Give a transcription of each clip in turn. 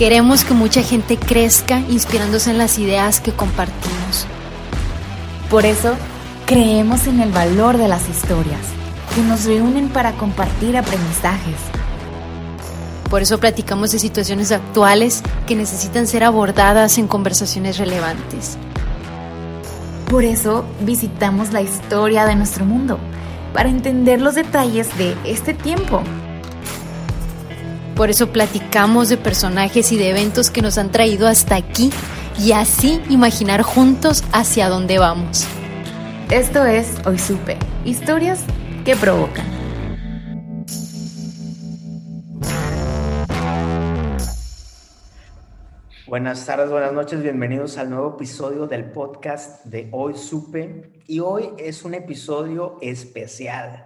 Queremos que mucha gente crezca inspirándose en las ideas que compartimos. Por eso, creemos en el valor de las historias, que nos reúnen para compartir aprendizajes. Por eso platicamos de situaciones actuales que necesitan ser abordadas en conversaciones relevantes. Por eso visitamos la historia de nuestro mundo, para entender los detalles de este tiempo. Por eso platicamos de personajes y de eventos que nos han traído hasta aquí y así imaginar juntos hacia dónde vamos. Esto es Hoy Supe, historias que provocan. Buenas tardes, buenas noches, bienvenidos al nuevo episodio del podcast de Hoy Supe. Y hoy es un episodio especial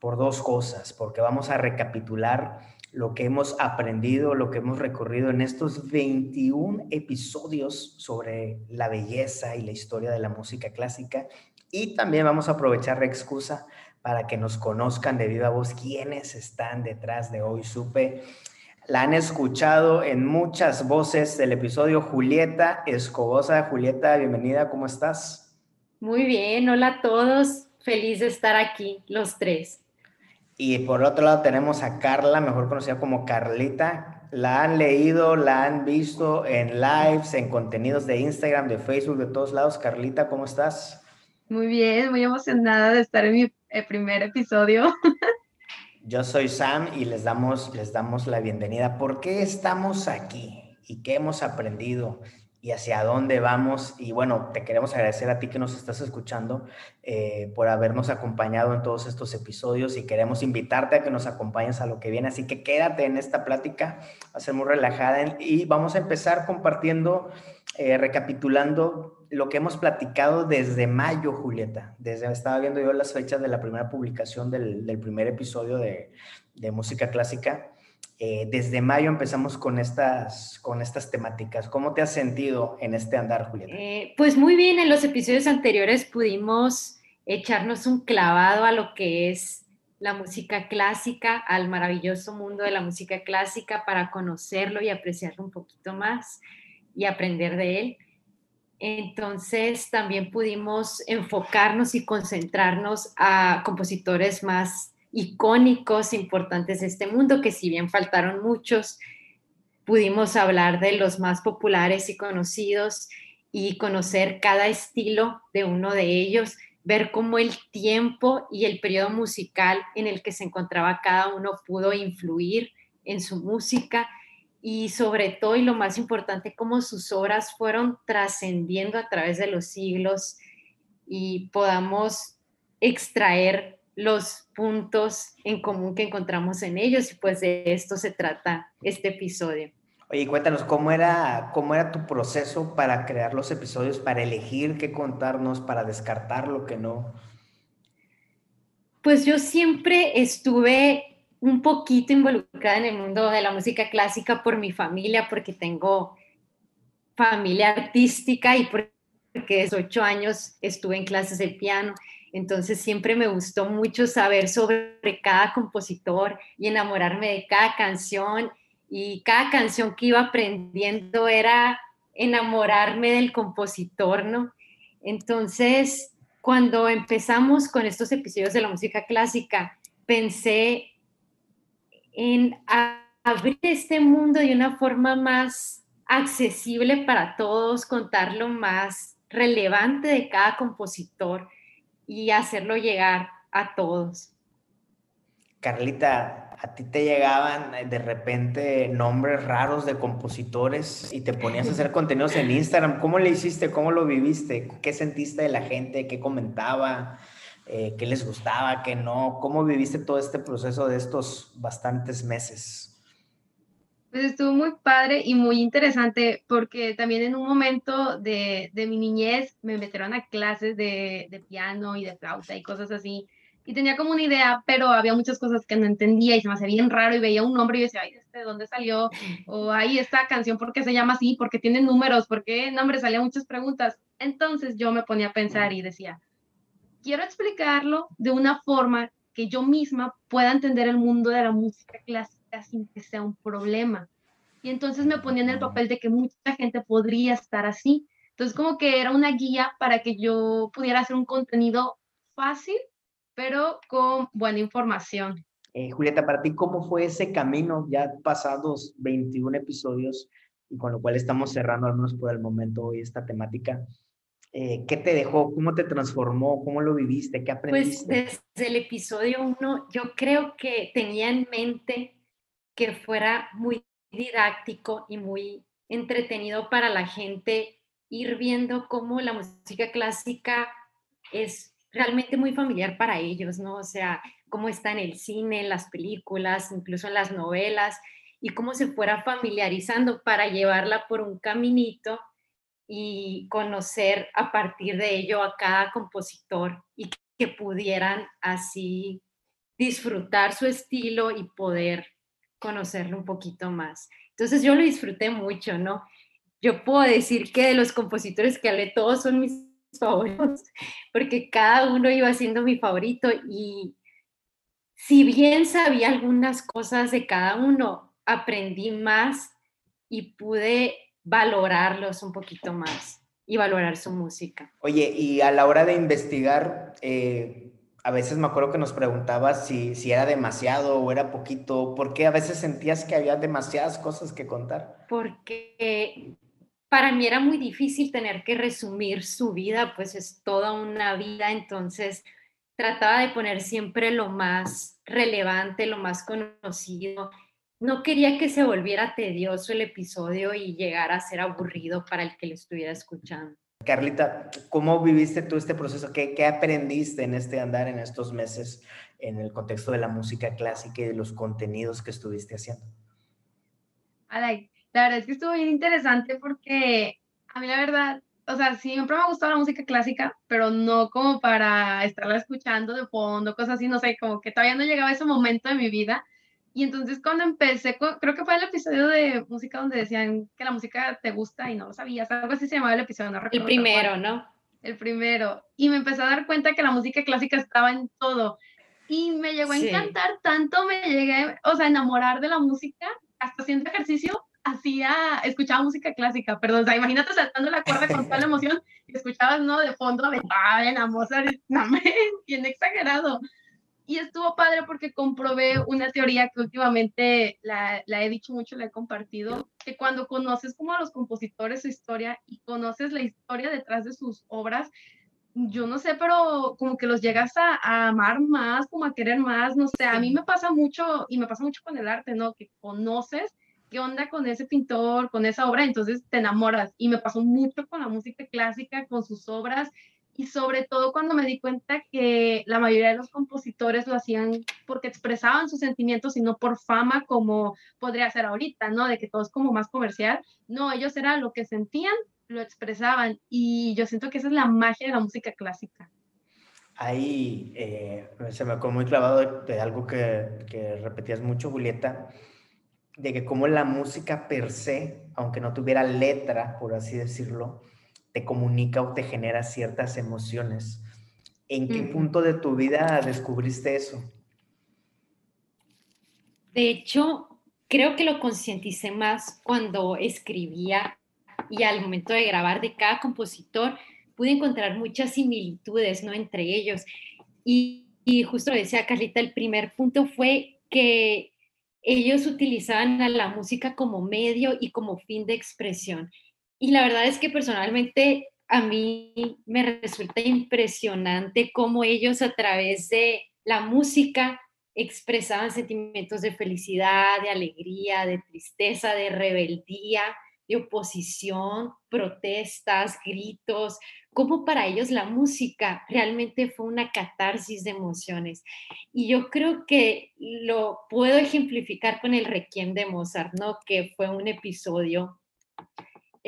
por dos cosas, porque vamos a recapitular lo que hemos aprendido, lo que hemos recorrido en estos 21 episodios sobre la belleza y la historia de la música clásica. Y también vamos a aprovechar la excusa para que nos conozcan de viva voz quiénes están detrás de Hoy Supe. La han escuchado en muchas voces del episodio Julieta Escobosa. Julieta, bienvenida, ¿cómo estás? Muy bien, hola a todos. Feliz de estar aquí, los tres. Y por otro lado tenemos a Carla, mejor conocida como Carlita. La han leído, la han visto en lives, en contenidos de Instagram, de Facebook, de todos lados. Carlita, ¿cómo estás? Muy bien, muy emocionada de estar en mi eh, primer episodio. Yo soy Sam y les damos, les damos la bienvenida. ¿Por qué estamos aquí? ¿Y qué hemos aprendido? Y hacia dónde vamos. Y bueno, te queremos agradecer a ti que nos estás escuchando eh, por habernos acompañado en todos estos episodios y queremos invitarte a que nos acompañes a lo que viene. Así que quédate en esta plática, va a ser muy relajada y vamos a empezar compartiendo, eh, recapitulando lo que hemos platicado desde mayo, Julieta. Desde, estaba viendo yo las fechas de la primera publicación del, primer episodio de música clásica eh, desde mayo empezamos con estas, con estas temáticas. ¿Cómo te has sentido en este andar, Julieta? Eh, pues muy bien, en los episodios anteriores pudimos echarnos un clavado a lo que es la música clásica, al maravilloso mundo de la música clásica para conocerlo y apreciarlo un poquito más y aprender de él. Entonces también pudimos enfocarnos y concentrarnos a compositores más icónicos importantes de este mundo, que si bien faltaron muchos, pudimos hablar de los más populares y conocidos y conocer cada estilo de uno de ellos, ver cómo el tiempo y el periodo musical en el que se encontraba cada uno pudo influir en su música y sobre todo y lo más importante, cómo sus obras fueron trascendiendo a través de los siglos y podamos extraer los puntos en común que encontramos en ellos y pues de esto se trata este episodio. Oye, cuéntanos, ¿cómo era, ¿cómo era tu proceso para crear los episodios, para elegir qué contarnos, para descartar lo que no? Pues yo siempre estuve un poquito involucrada en el mundo de la música clásica por mi familia, porque tengo familia artística y porque desde ocho años estuve en clases de piano. Entonces siempre me gustó mucho saber sobre cada compositor y enamorarme de cada canción y cada canción que iba aprendiendo era enamorarme del compositor, ¿no? Entonces, cuando empezamos con estos episodios de la música clásica, pensé en abrir este mundo de una forma más accesible para todos, contar lo más relevante de cada compositor y hacerlo llegar a todos. Carlita, ¿a ti te llegaban de repente nombres raros de compositores y te ponías a hacer contenidos en Instagram? ¿Cómo le hiciste? ¿Cómo lo viviste? ¿Qué sentiste de la gente? ¿Qué comentaba? eh, qué les gustaba, qué no. ¿Cómo viviste todo este proceso de estos bastantes meses? Pues estuvo muy padre y muy interesante porque también en un momento de, de mi niñez me metieron a clases de, de, piano y de flauta y cosas así. Y tenía como una idea, pero había muchas cosas que no entendía y se me hacía bien raro y veía un nombre y decía, ay, ¿de dónde salió? O ahí esta canción, ¿por qué se llama así? ¿Por qué tiene números? ¿Por qué nombre? Salían muchas preguntas. Entonces yo me ponía a pensar y decía, quiero explicarlo de una forma que yo misma pueda entender el mundo de la música clásica sin que sea un problema. Y entonces me ponía en el papel de que mucha gente podría estar así. Entonces como que era una guía para que yo pudiera hacer un contenido fácil, pero con buena información. Eh, Julieta, para ti, ¿cómo fue ese camino ya pasados 21 episodios y con lo cual estamos cerrando al menos por el momento hoy esta temática? Eh, ¿Qué te dejó? ¿Cómo te transformó? ¿Cómo lo viviste? ¿Qué pues, aprendiste? Pues desde el episodio 1 yo creo que tenía en mente que fuera muy didáctico y muy entretenido para la gente ir viendo cómo la música clásica es realmente muy familiar para ellos, ¿no? O sea, cómo está en el cine, en las películas, incluso en las novelas, y cómo se fuera familiarizando para llevarla por un caminito y conocer a partir de ello a cada compositor y que pudieran así disfrutar su estilo y poder conocerlo un poquito más. Entonces yo lo disfruté mucho, ¿no? Yo puedo decir que de los compositores que hablé, todos son mis favoritos, porque cada uno iba siendo mi favorito y si bien sabía algunas cosas de cada uno, aprendí más y pude valorarlos un poquito más y valorar su música. Oye, y a la hora de investigar, eh, a veces me acuerdo que nos preguntabas si, si era demasiado o era poquito. ¿Por qué a veces sentías que había demasiadas cosas que contar? Porque para mí era muy difícil tener que resumir su vida, pues es toda una vida, entonces trataba de poner siempre lo más relevante, lo más conocido. No quería que se volviera tedioso el episodio y llegara a ser aburrido para el que lo estuviera escuchando. Carlita, ¿cómo viviste tú este proceso? ¿Qué, ¿Qué, aprendiste en este andar, en estos meses, en el contexto de la música clásica y de los contenidos que estuviste haciendo? la verdad es que estuvo bien interesante porque a mí la verdad, o sea, siempre me ha gustado la música clásica, pero no como para estarla escuchando de fondo, cosas así, no sé, como que todavía no llegaba ese momento de mi vida y entonces cuando empecé, creo que fue el episodio de música donde decían que la música te gusta y no lo sabías, algo así se llamaba el episodio, no recuerdo. El primero, ¿no? El primero. Y me empecé a dar cuenta que la música clásica estaba en todo. Y me llegó a encantar tanto, me llegué, o sea, a enamorar de la música, hasta haciendo ejercicio, hacía, escuchaba música clásica, perdón, o sea, imagínate saltando la cuerda con toda la emoción y escuchabas, ¿no? De fondo Beethoven, a Mozart, no, bien exagerado. Y estuvo padre porque comprobé una teoría que últimamente la, la, he dicho mucho, la he compartido, que cuando conoces como a los compositores su historia y conoces la historia detrás de sus obras, yo no sé, pero como que los llegas a, a, amar más, como a querer más, no sé, a mí me pasa mucho y me pasa mucho con el arte, ¿no? Que conoces qué onda con ese pintor, con esa obra, entonces te enamoras. Y me pasó mucho con la música clásica, con sus obras y sobre todo cuando me di cuenta que la mayoría de los compositores lo hacían porque expresaban sus sentimientos y no por fama como podría ser ahorita, ¿no? De que todo es como más comercial. No, ellos era lo que sentían, lo expresaban y yo siento que esa es la magia de la música clásica. Ahí eh, se me quedó muy clavado de, algo que, que repetías mucho, Julieta, de que como la música per se, aunque no tuviera letra, por así decirlo, te comunica o te genera ciertas emociones. ¿En qué punto de tu vida descubriste eso? De hecho, creo que lo concienticé más cuando escribía y al momento de grabar de cada compositor pude encontrar muchas similitudes, ¿no? Entre ellos. Y, y justo decía Carlita, el primer punto fue que ellos utilizaban a la música como medio y como fin de expresión. Y la verdad es que personalmente a mí me resulta impresionante cómo ellos a través de la música expresaban sentimientos de felicidad, de alegría, de tristeza, de rebeldía, de oposición, protestas, gritos, cómo para ellos la música realmente fue una catarsis de emociones. Y yo creo que lo puedo ejemplificar con el Requiem de Mozart, ¿no? Que fue un episodio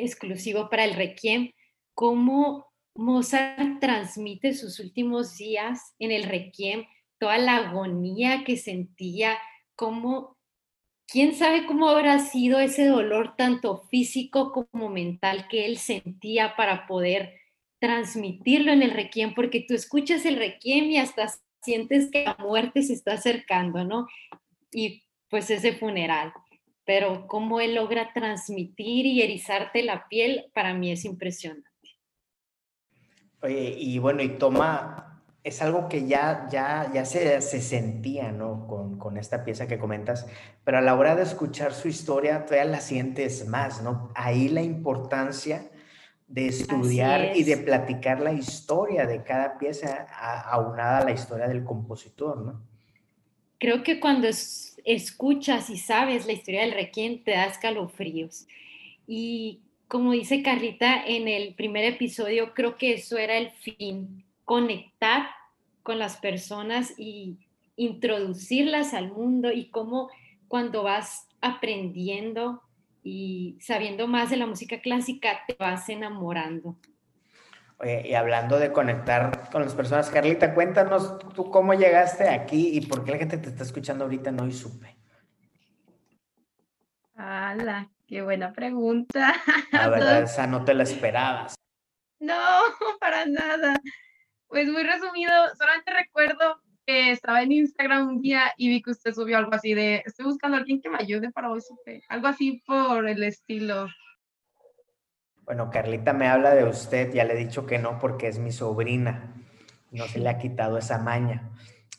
exclusivo para el Requiem, cómo Mozart transmite sus últimos días en el Requiem, toda la agonía que sentía, cómo quién sabe cómo habrá sido ese dolor tanto físico como mental que él sentía para poder transmitirlo en el requiem, porque tú escuchas el requiem y hasta sientes que la muerte se está acercando, ¿no? Y pues ese funeral. Pero cómo él logra transmitir y erizarte la piel, para mí es impresionante. Oye, y bueno, y toma, es algo que ya, ya, ya se, se sentía, ¿no? Con, con, esta pieza que comentas, pero a la hora de escuchar su historia, todavía la sientes más, ¿no? Ahí la importancia de estudiar y de platicar la historia de cada pieza aunada a la historia del compositor, ¿no? Creo que cuando escuchas y sabes la historia del requiem te da escalofríos. Y como dice Carlita en el primer episodio, creo que eso era el fin, conectar con las personas y introducirlas al mundo y cómo cuando vas aprendiendo y sabiendo más de la música clásica te vas enamorando. Oye, y hablando de conectar con las personas, Carlita, cuéntanos tú cómo llegaste aquí y por qué la gente te está escuchando ahorita no y supe. ¡Hala! ¡Qué buena pregunta! La verdad, esa no te la esperabas. No, para nada. Pues muy resumido, solamente recuerdo estaba en Instagram un día y vi que usted subió algo así de, estoy buscando a alguien que me ayude para hoy, algo así por el estilo. Bueno, Carlita me habla de usted, ya le he dicho que no porque es mi sobrina, no se le ha quitado esa maña.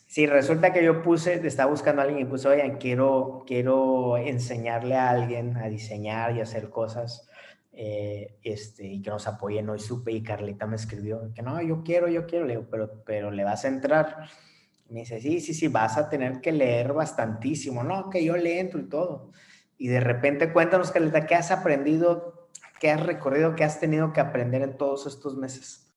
Sí, resulta que yo puse, estaba buscando a alguien y puse, oye, quiero, quiero enseñarle a alguien a diseñar y hacer cosas eh, este, y que nos apoyen hoy supe y Carlita me escribió que no, yo quiero, yo quiero, le digo, pero, pero le vas a entrar. Me dice, sí, sí, sí, vas a tener que leer bastantísimo. No, que yo le entro y todo. Y de repente cuéntanos, Caleta, ¿qué has aprendido, qué has recorrido, qué has tenido que aprender en todos estos meses?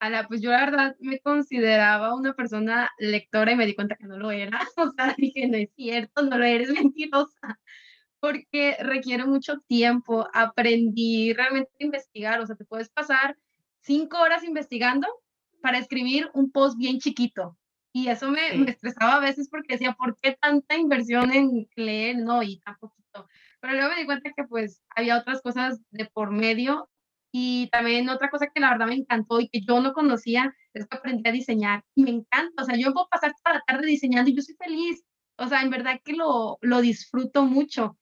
Ana, pues yo la verdad me consideraba una persona lectora y me di cuenta que no lo era. O sea, dije, no es cierto, no lo eres mentirosa. Porque requiere mucho tiempo. Aprendí realmente a investigar. O sea, te puedes pasar cinco horas investigando para escribir un post bien chiquito. Y eso me, me, estresaba a veces porque decía, ¿por qué tanta inversión en leer? No, y tan poquito. Pero luego me di cuenta que pues había otras cosas de por medio y también otra cosa que la verdad me encantó y que yo no conocía es que aprendí a diseñar. Y me encanta, o sea, yo puedo pasar toda la tarde diseñando y yo soy feliz. O sea, en verdad que lo, lo disfruto mucho.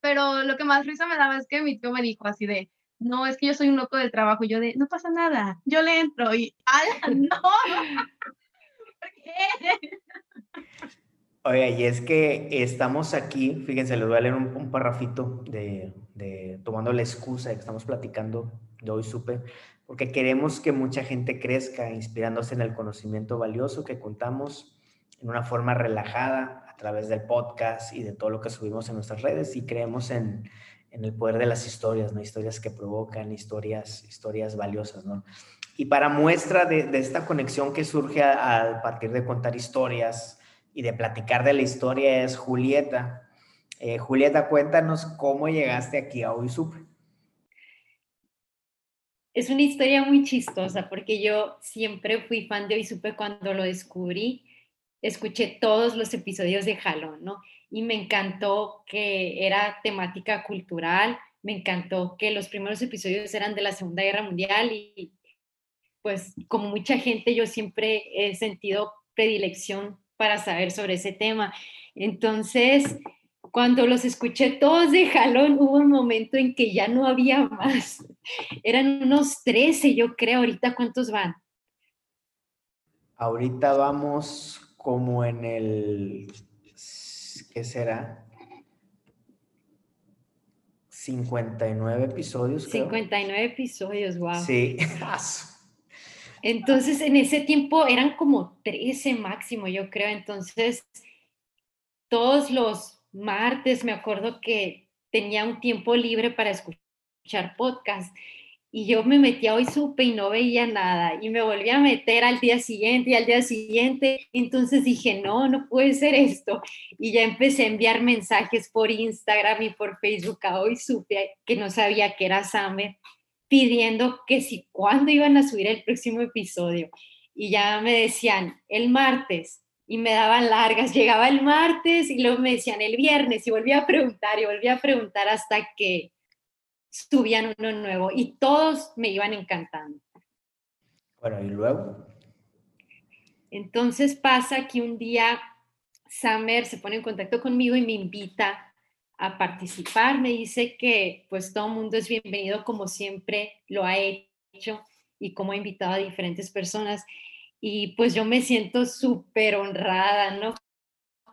Pero lo que más risa me daba es que mi tío me dijo así de, no, es que yo soy un loco del trabajo, yo de, no pasa nada, yo le entro y, ¡ay, no! ¿Por qué? Oye, y es que estamos aquí, fíjense, les voy a leer un, un parrafito de, de, tomando la excusa de que estamos platicando de hoy supe, porque queremos que mucha gente crezca inspirándose en el conocimiento valioso que contamos en una forma relajada a través del podcast y de todo lo que subimos en nuestras redes y creemos en, en el poder de las historias, ¿no? Historias que provocan, historias, historias valiosas, ¿no? Y para muestra de, de esta conexión que surge a, a, partir de contar historias y de platicar de la historia es Julieta. Eh, Julieta, cuéntanos cómo llegaste aquí a Hoy Supe. Es una historia muy chistosa porque yo siempre fui fan de Hoy Supe cuando lo descubrí. Escuché todos los episodios de Jalón, ¿no? y me encantó que era temática cultural, me encantó que los primeros episodios eran de la Segunda Guerra Mundial y pues como mucha gente yo siempre he sentido predilección para saber sobre ese tema. Entonces, cuando los escuché todos de jalón, hubo un momento en que ya no había más. Eran unos 13, yo creo. Ahorita, ¿cuántos van? Ahorita vamos como en el ¿qué será? 59 episodios. Creo. 59 episodios, wow. Sí. Entonces, en ese tiempo eran como 13 máximo, yo creo. Entonces, todos los martes me acuerdo que tenía un tiempo libre para escuchar podcast y yo me metía hoy supe y no veía nada y me volví a meter al día siguiente y al día siguiente. Entonces dije, no, no puede ser esto. Y ya empecé a enviar mensajes por Instagram y por Facebook a hoy supe que no sabía que era Summer pidiendo que si cuándo iban a subir el próximo episodio. Y ya me decían el martes y me daban largas. Llegaba el martes y luego me decían el viernes y volvía a preguntar y volvía a preguntar hasta que subían uno nuevo y todos me iban encantando. Bueno, ¿y luego? Entonces pasa que un día Summer se pone en contacto conmigo y me invita a participar. Me dice que pues todo el mundo es bienvenido como siempre lo ha hecho y como ha invitado a diferentes personas. Y pues yo me siento súper honrada, ¿no?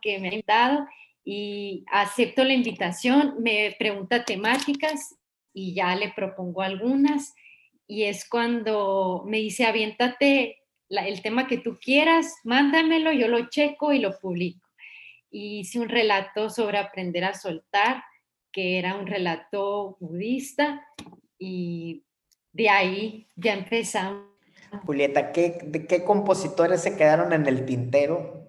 Que me ha invitado y acepto la invitación, me pregunta temáticas y ya le propongo algunas y es cuando me dice, aviéntate el tema que tú quieras, mándamelo, yo lo checo y lo publico. Y hice un relato sobre aprender a soltar, que era un relato budista y de ahí ya empezamos. Julieta, ¿qué, ¿de qué compositores se quedaron en el tintero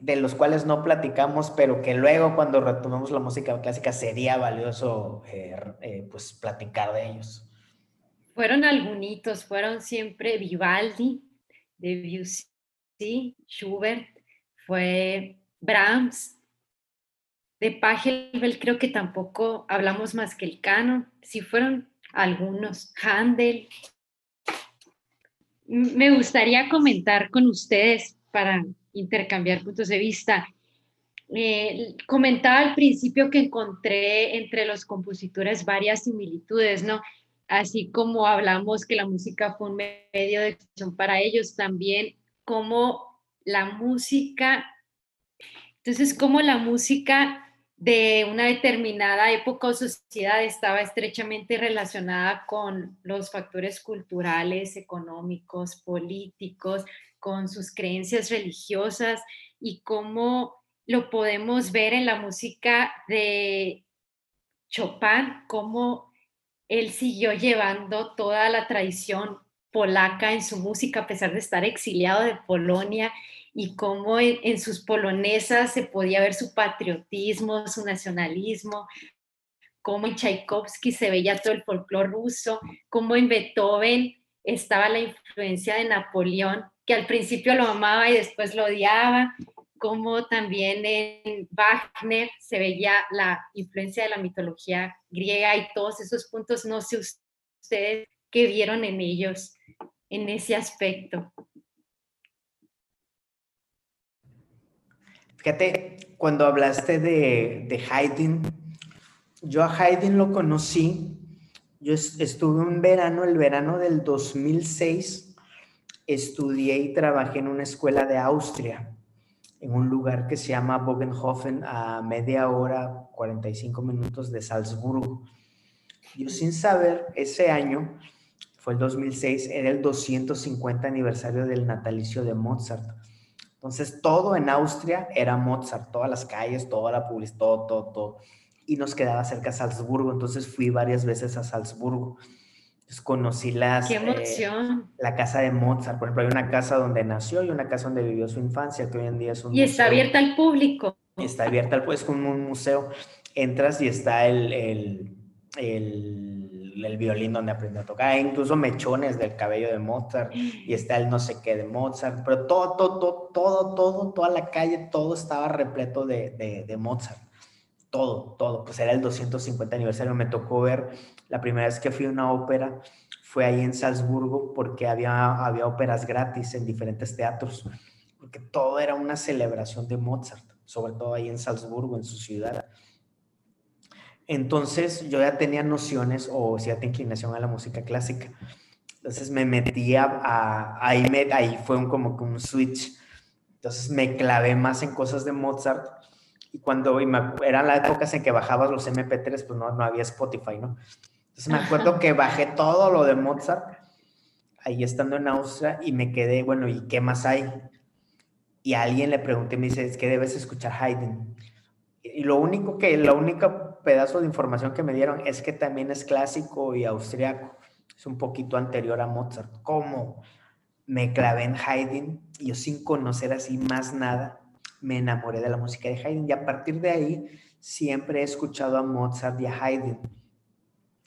de los cuales no platicamos, pero que luego cuando retomemos la música clásica sería valioso eh, eh, pues platicar de ellos. Fueron algunos, fueron siempre Vivaldi, Debussy, Schubert, fue Brahms, de Pachelbel creo que tampoco hablamos más que el canon, sí fueron algunos, Handel. Me gustaría comentar con ustedes para intercambiar puntos de vista. Eh, comentaba al principio que encontré entre los compositores varias similitudes, ¿no? Así como hablamos que la música fue un medio de expresión para ellos, también como la música, entonces como la música de una determinada época o sociedad estaba estrechamente relacionada con los factores culturales, económicos, políticos, con sus creencias religiosas y cómo lo podemos ver en la música de Chopin, cómo él siguió llevando toda la tradición polaca en su música a pesar de estar exiliado de Polonia y cómo en, sus polonesas se podía ver su patriotismo, su nacionalismo, cómo en Tchaikovsky se veía todo el folclore ruso, cómo en Beethoven estaba la influencia de Napoleón que al principio lo amaba y después lo odiaba, como también en Wagner se veía la influencia de la mitología griega y todos esos puntos, no sé ustedes qué vieron en ellos en ese aspecto. Fíjate, cuando hablaste de, de Haydn, yo a Haydn lo conocí, yo estuve un verano, el verano del 2006, estudié y trabajé en una escuela de Austria, en un lugar que se llama Bogenhofen, a media hora, 45 minutos de Salzburgo. Yo sin saber, ese año, fue el 2006, era el 250 aniversario del natalicio de Mozart. Entonces, todo en Austria era Mozart, todas las calles, toda la publicidad, todo, todo, todo. Y nos quedaba cerca Salzburgo, entonces fui varias veces a Salzburgo conocí las, eh, la casa de Mozart. Por ejemplo, hay una casa donde nació y una casa donde vivió su infancia, que hoy en día es un Y está abierta al público. Está abierta al público, es como un museo. Entras y está el, el, el, el, violín donde aprendió a tocar, Hay incluso mechones del cabello de Mozart, y está el no sé qué de Mozart, pero todo, todo, todo, todo, todo toda la calle, todo estaba repleto de, de, de Mozart todo, todo. Pues era el 250 aniversario. Me tocó ver la primera vez que fui a una ópera, fue ahí en Salzburgo, porque había, había óperas gratis en diferentes teatros, porque todo era una celebración de Mozart, sobre todo ahí en Salzburgo, en su ciudad. Entonces yo ya tenía nociones o cierta inclinación a la música clásica. Entonces me metía a, ahí, me, ahí fue un, como un switch. Entonces me clavé más en cosas de Mozart y cuando eran las épocas en que bajabas los MP3, pues no, no había Spotify, ¿no? Entonces me acuerdo que bajé todo lo de Mozart ahí estando en Austria y me quedé, bueno, ¿y qué más hay? Y a alguien le pregunté, me dice, es que debes escuchar Haydn. Y lo único que, la única pedazo de información que me dieron es que también es clásico y austriaco. es un poquito anterior a Mozart. ¿Cómo? Me clavé en Haydn y yo sin conocer así más nada, me enamoré de la música de Haydn y a partir de ahí siempre he escuchado a Mozart y a Haydn.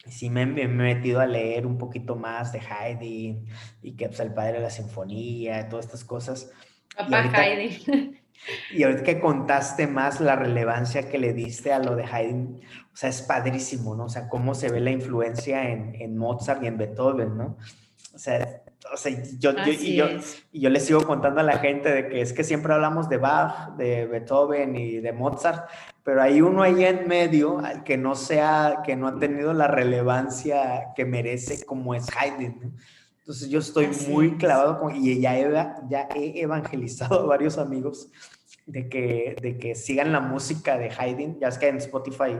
Sí me, he metido a leer un poquito más de Haydn y que pues, el padre de la sinfonía, todas estas cosas. Papá Haydn. Y ahorita que contaste más la relevancia que le diste a lo de Haydn, o sea, es padrísimo, ¿no? O sea, cómo se ve la influencia en, en Mozart y en Beethoven, ¿no? O sea, o sea yo, yo, y, yo, y yo le sigo contando a la gente de que es que siempre hablamos de Bach, de Beethoven y de Mozart, pero hay uno ahí en medio que no sea, que no ha tenido la relevancia que merece como es Haydn, ¿no? Entonces yo estoy muy clavado con, y ya he, ya he evangelizado a varios amigos de que, de que sigan la música de Haydn. Ya es que en Spotify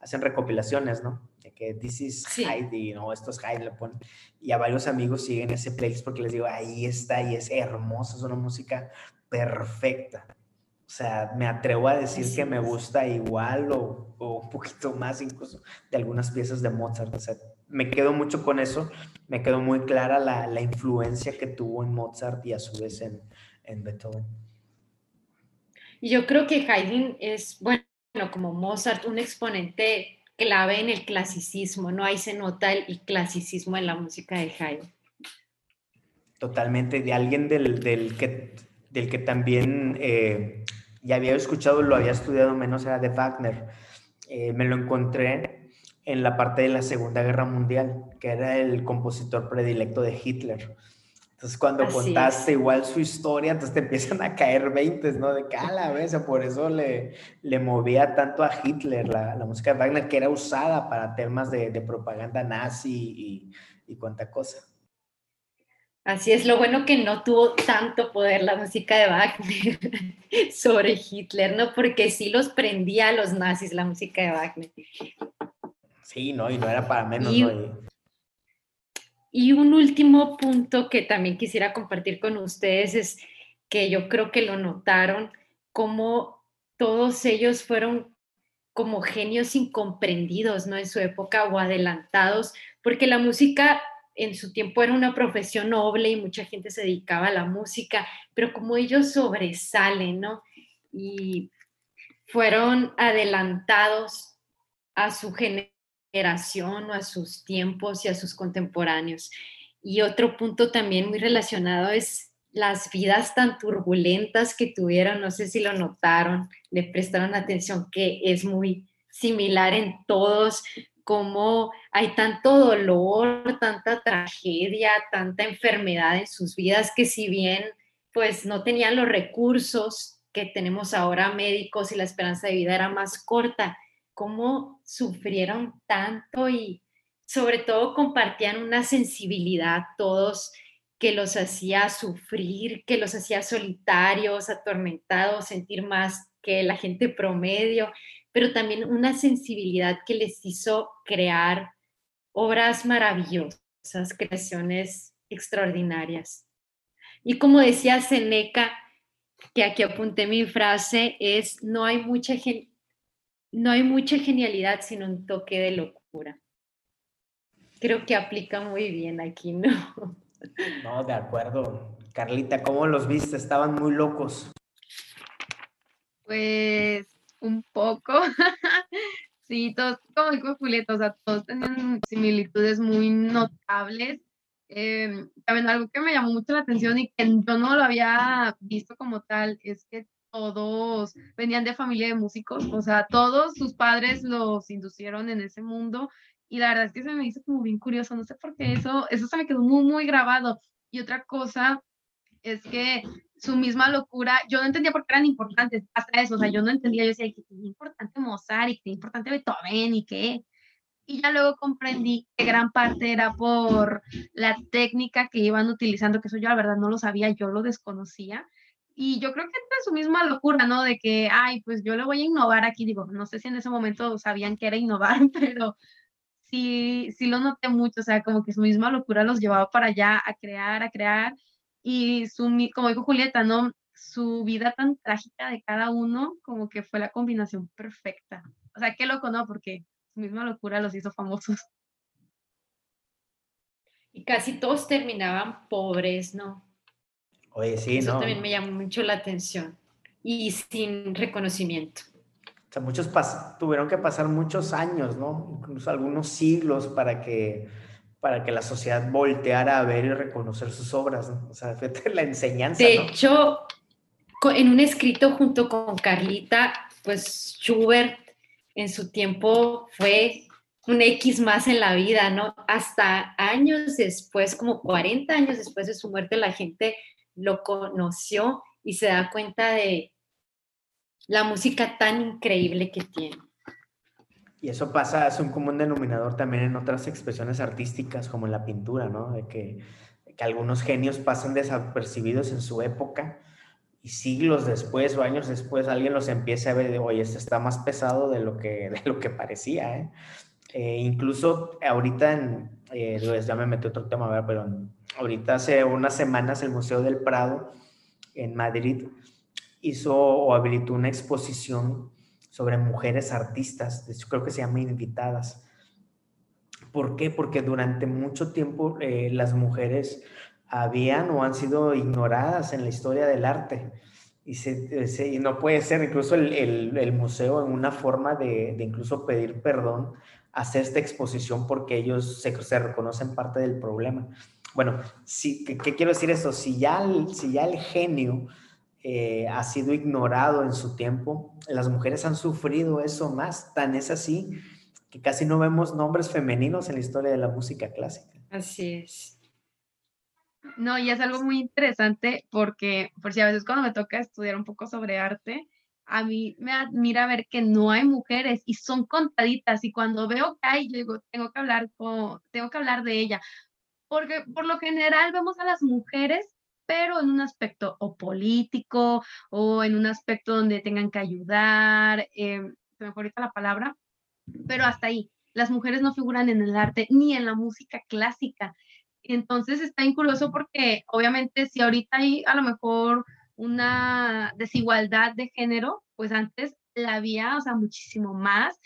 hacen recopilaciones, ¿no? De que this is Haydn o esto es Haydn, le ponen. Y a varios amigos siguen ese playlist porque les digo, ahí está y es hermosa, es una música perfecta. O sea, me atrevo a decir que me gusta igual o, o, un poquito más incluso de algunas piezas de Mozart. O sea, me quedo mucho con eso, me quedó muy clara la, la influencia que tuvo en Mozart y a su vez en, en Beethoven. Yo creo que Haydn es, bueno, como Mozart, un exponente clave en el clasicismo, ¿no? Ahí se nota el, clasicismo en la música de Haydn. Totalmente, de alguien del, del que, del que también eh, ya había escuchado, lo había estudiado menos, era de Wagner. Eh, me lo encontré en la parte de la Segunda Guerra Mundial, que era el compositor predilecto de Hitler. Entonces, cuando contaste igual su historia, entonces te empiezan a caer veintes, ¿no? De cala, vez, por eso le, le movía tanto a Hitler la, la, música de Wagner, que era usada para temas de, de propaganda nazi y, y cuánta cosa. Así es, lo bueno que no tuvo tanto poder la música de Wagner sobre Hitler, ¿no? Porque sí los prendía a los nazis la música de Wagner. Sí, no, y no era para menos, y, ¿no? Y un último punto que también quisiera compartir con ustedes es que yo creo que lo notaron, como todos ellos fueron como genios incomprendidos, ¿no? En su época o adelantados, porque la música en su tiempo era una profesión noble y mucha gente se dedicaba a la música, pero como ellos sobresalen, ¿no? Y fueron adelantados a su generación generación o a sus tiempos y a sus contemporáneos. Y otro punto también muy relacionado es las vidas tan turbulentas que tuvieron, no sé si lo notaron, le prestaron atención, que es muy similar en todos, como hay tanto dolor, tanta tragedia, tanta enfermedad en sus vidas, que si bien pues no tenían los recursos que tenemos ahora médicos y la esperanza de vida era más corta, cómo sufrieron tanto y sobre todo compartían una sensibilidad todos que los hacía sufrir, que los hacía solitarios, atormentados, sentir más que la gente promedio, pero también una sensibilidad que les hizo crear obras maravillosas, creaciones extraordinarias. Y como decía Seneca, que aquí apunté mi frase, es, no hay mucha gente, no hay mucha genialidad, sino un toque de locura. Creo que aplica muy bien aquí, ¿no? No, de acuerdo. Carlita, ¿cómo los viste? Estaban muy locos. Pues un poco. sí, todos, como dijo Julieta, o sea, todos tenían similitudes muy notables. Em, también algo que me llamó mucho la atención y que yo no lo había visto como tal es que todos venían de familia de músicos, o sea, todos sus padres los inducieron en ese mundo y la verdad es que se me hizo como bien curioso, no sé por qué eso, eso se me quedó muy, muy grabado. Y otra cosa es que su misma locura, yo no entendía por qué eran importantes, hasta eso, o sea, yo no entendía, yo decía, que es importante Mozart y que importante Beethoven y qué. Y ya luego comprendí que gran parte era por la técnica que iban utilizando, que eso yo la verdad no lo sabía, yo lo desconocía y yo creo que es su misma locura, ¿no? De que, ay, pues yo le voy a innovar aquí, digo, no sé si en ese momento sabían que era innovar, pero sí, sí lo noté mucho, o sea, como que su misma locura los llevaba para allá a crear, a crear, y su, como dijo Julieta, ¿no? Su vida tan trágica de cada uno, como que fue la combinación perfecta. O sea, qué loco, ¿no? Porque su misma locura los hizo famosos. y casi todos terminaban pobres, ¿no? Oye, sí, Eso ¿no? también me llamó mucho la atención y sin reconocimiento. O sea, muchos tuvieron que pasar muchos años, ¿no? Incluso algunos siglos para que, para que la sociedad volteara a ver y reconocer sus obras, ¿no? O sea, fíjate la enseñanza. De ¿no? hecho, en un escrito junto con Carlita, pues Schubert en su tiempo fue un X más en la vida, ¿no? Hasta años después, como 40 años después de su muerte, la gente lo conoció y se da cuenta de la música tan increíble que tiene. Y eso pasa, es un común denominador también en otras expresiones artísticas, como en la pintura, ¿no? De que, que algunos genios pasan desapercibidos en su época y siglos después o años después alguien los empieza a ver de, oye, este está más pesado de lo que, de lo que parecía, ¿eh? Eh, incluso ahorita, eh, ya me metí otro tema, ¿verdad? pero ahorita hace unas semanas el Museo del Prado en Madrid hizo o habilitó una exposición sobre mujeres artistas, creo que se llama Invitadas. ¿Por qué? Porque durante mucho tiempo eh, las mujeres habían o han sido ignoradas en la historia del arte. Y, y no puede ser, incluso el, museo en una forma de, incluso pedir perdón hacer esta exposición porque ellos se reconocen parte del problema. Bueno, si, ¿qué, ¿qué, quiero decir esto? Si ya el, si ya el genio eh, ha sido ignorado en su tiempo, las mujeres han sufrido eso más, tan es así que casi no vemos nombres femeninos en la historia de la música clásica. Así es. No, y es algo muy interesante porque, por si a veces cuando me toca estudiar un poco sobre arte, a mí me admira ver que no hay mujeres y son contaditas y cuando veo que hay, yo digo, tengo que hablar con, tengo que hablar de ella, porque por lo general vemos a las mujeres pero en un aspecto o político o en un aspecto donde tengan que ayudar, eh, se me ahorita la palabra, pero hasta ahí, las mujeres no figuran en el arte ni en la música clásica. Entonces está incurioso porque obviamente si ahorita hay a lo mejor una desigualdad de género, pues antes la había, o sea, muchísimo más.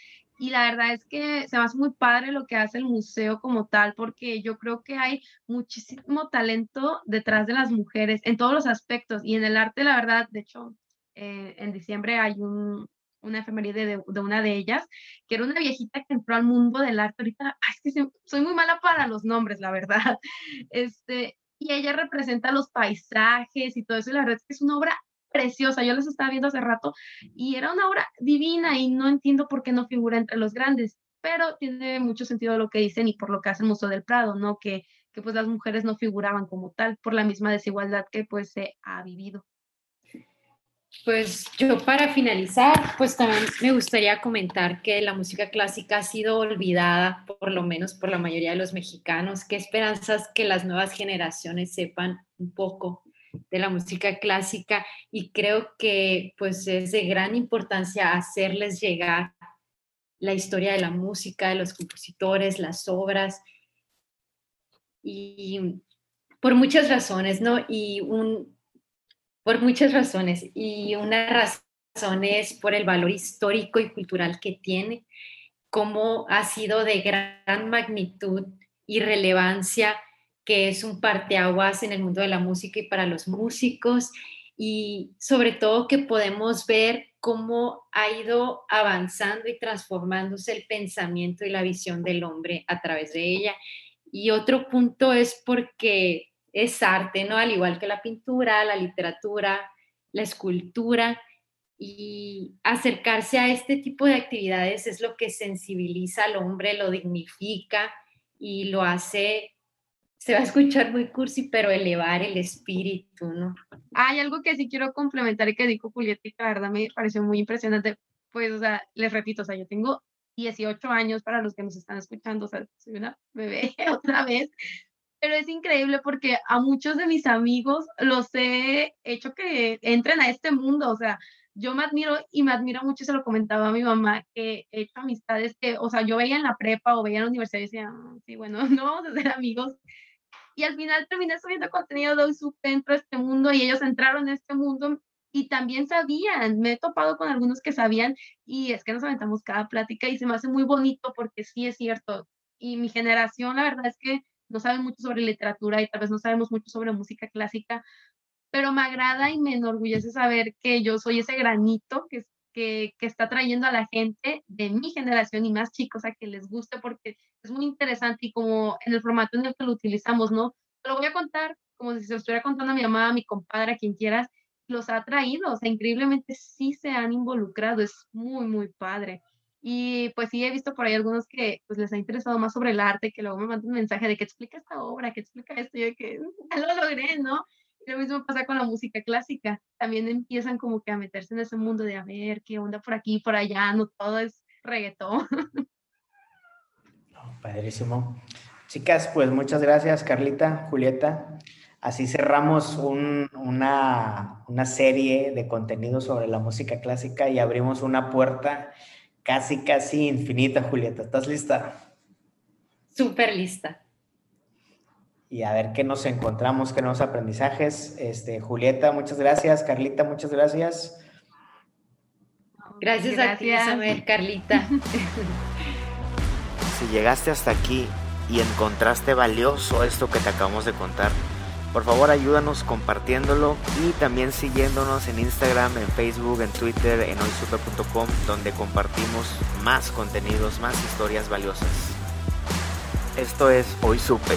Y la verdad es que se me hace muy padre lo que hace el museo como tal, porque yo creo que hay muchísimo talento detrás de las mujeres en todos los aspectos. Y en el arte, la verdad, de hecho, eh, en diciembre hay un, una efeméride de, de, una de ellas, que era una viejita que entró al mundo del arte. Ahorita, es que soy muy mala para los nombres, la verdad. Este, y ella representa los paisajes y todo eso, y la verdad es que es una obra preciosa, yo les estaba viendo hace rato, y era una obra divina y no entiendo por qué no figura entre los grandes, pero tiene mucho sentido lo que dicen y por lo que hace el Museo del Prado, ¿no? Que, que pues las mujeres no figuraban como tal por la misma desigualdad que pues se ha vivido. Pues yo para finalizar, pues también me gustaría comentar que la música clásica ha sido olvidada, por lo menos por la mayoría de los mexicanos. Qué esperanzas que las nuevas generaciones sepan un poco de la música clásica y creo que pues es de gran importancia hacerles llegar la historia de la música, de los compositores, las obras y por muchas razones, ¿no? Y un, por muchas razones y una razón es por el valor histórico y cultural que tiene, cómo ha sido de gran magnitud y relevancia que es un parteaguas en el mundo de la música y para los músicos y sobre todo que podemos ver cómo ha ido avanzando y transformándose el pensamiento y la visión del hombre a través de ella. Y otro punto es porque es arte, ¿no? Al igual que la pintura, la literatura, la escultura. Y acercarse a este tipo de actividades es lo que sensibiliza al hombre, lo dignifica y lo hace se va a escuchar muy cursi, pero elevar el espíritu, ¿no? Hay algo que sí quiero complementar y que dijo Julieta y la verdad me pareció muy impresionante. Pues, o sea, les repito, o sea, yo tengo 18 años para los que nos están escuchando, o sea, soy una bebé otra vez, pero es increíble porque a muchos de mis amigos los he hecho que entren a este mundo, o sea, yo me admiro y me admiro mucho, se lo comentaba a mi mamá, que he hecho amistades que, o sea, yo veía en la prepa o veía en la universidad y decía, sí, bueno, no vamos a ser amigos, y al final terminé subiendo contenido de su dentro de este mundo y ellos entraron en este mundo y también sabían, me he topado con algunos que sabían y es que nos aventamos cada plática y se me hace muy bonito porque sí es cierto. Y mi generación, la verdad es que no saben mucho sobre literatura y tal vez no sabemos mucho sobre música clásica, pero me agrada y me enorgullece saber que yo soy ese granito que, que, que está trayendo a la gente de mi generación y más chicos a que les guste porque es muy interesante y como en el formato en el que lo utilizamos, ¿no? Te lo voy a contar como si se lo estuviera contando a mi mamá, a mi compadre, a quien quieras, los ha traído, o sea, increíblemente sí se han involucrado, es muy, muy padre. Y pues sí, he visto por ahí algunos que pues les ha interesado más sobre el arte, que luego me mandan un mensaje de que explica esta obra, que explica esto, y yo que ya lo logré, ¿no? Lo mismo pasa con la música clásica, también empiezan como que a meterse en ese mundo de a ver qué onda por aquí, por allá, no todo es reggaetón. padrísimo. Chicas, pues muchas gracias, Carlita, Julieta. Así cerramos una, una, serie de contenido sobre la música clásica y abrimos una puerta casi, casi infinita, Julieta. ¿Estás lista? Súper lista. Y a ver qué nos encontramos, qué nuevos aprendizajes. Este, Julieta, muchas gracias. Carlita, muchas gracias. Gracias, gracias. a ti, Isabel, Carlita. si llegaste hasta aquí y encontraste valioso esto que te acabamos de contar, por favor ayúdanos compartiéndolo y también siguiéndonos en Instagram, en Facebook, en Twitter, en hoysupe.com donde compartimos más contenidos, más historias valiosas. Esto es Hoy Supe.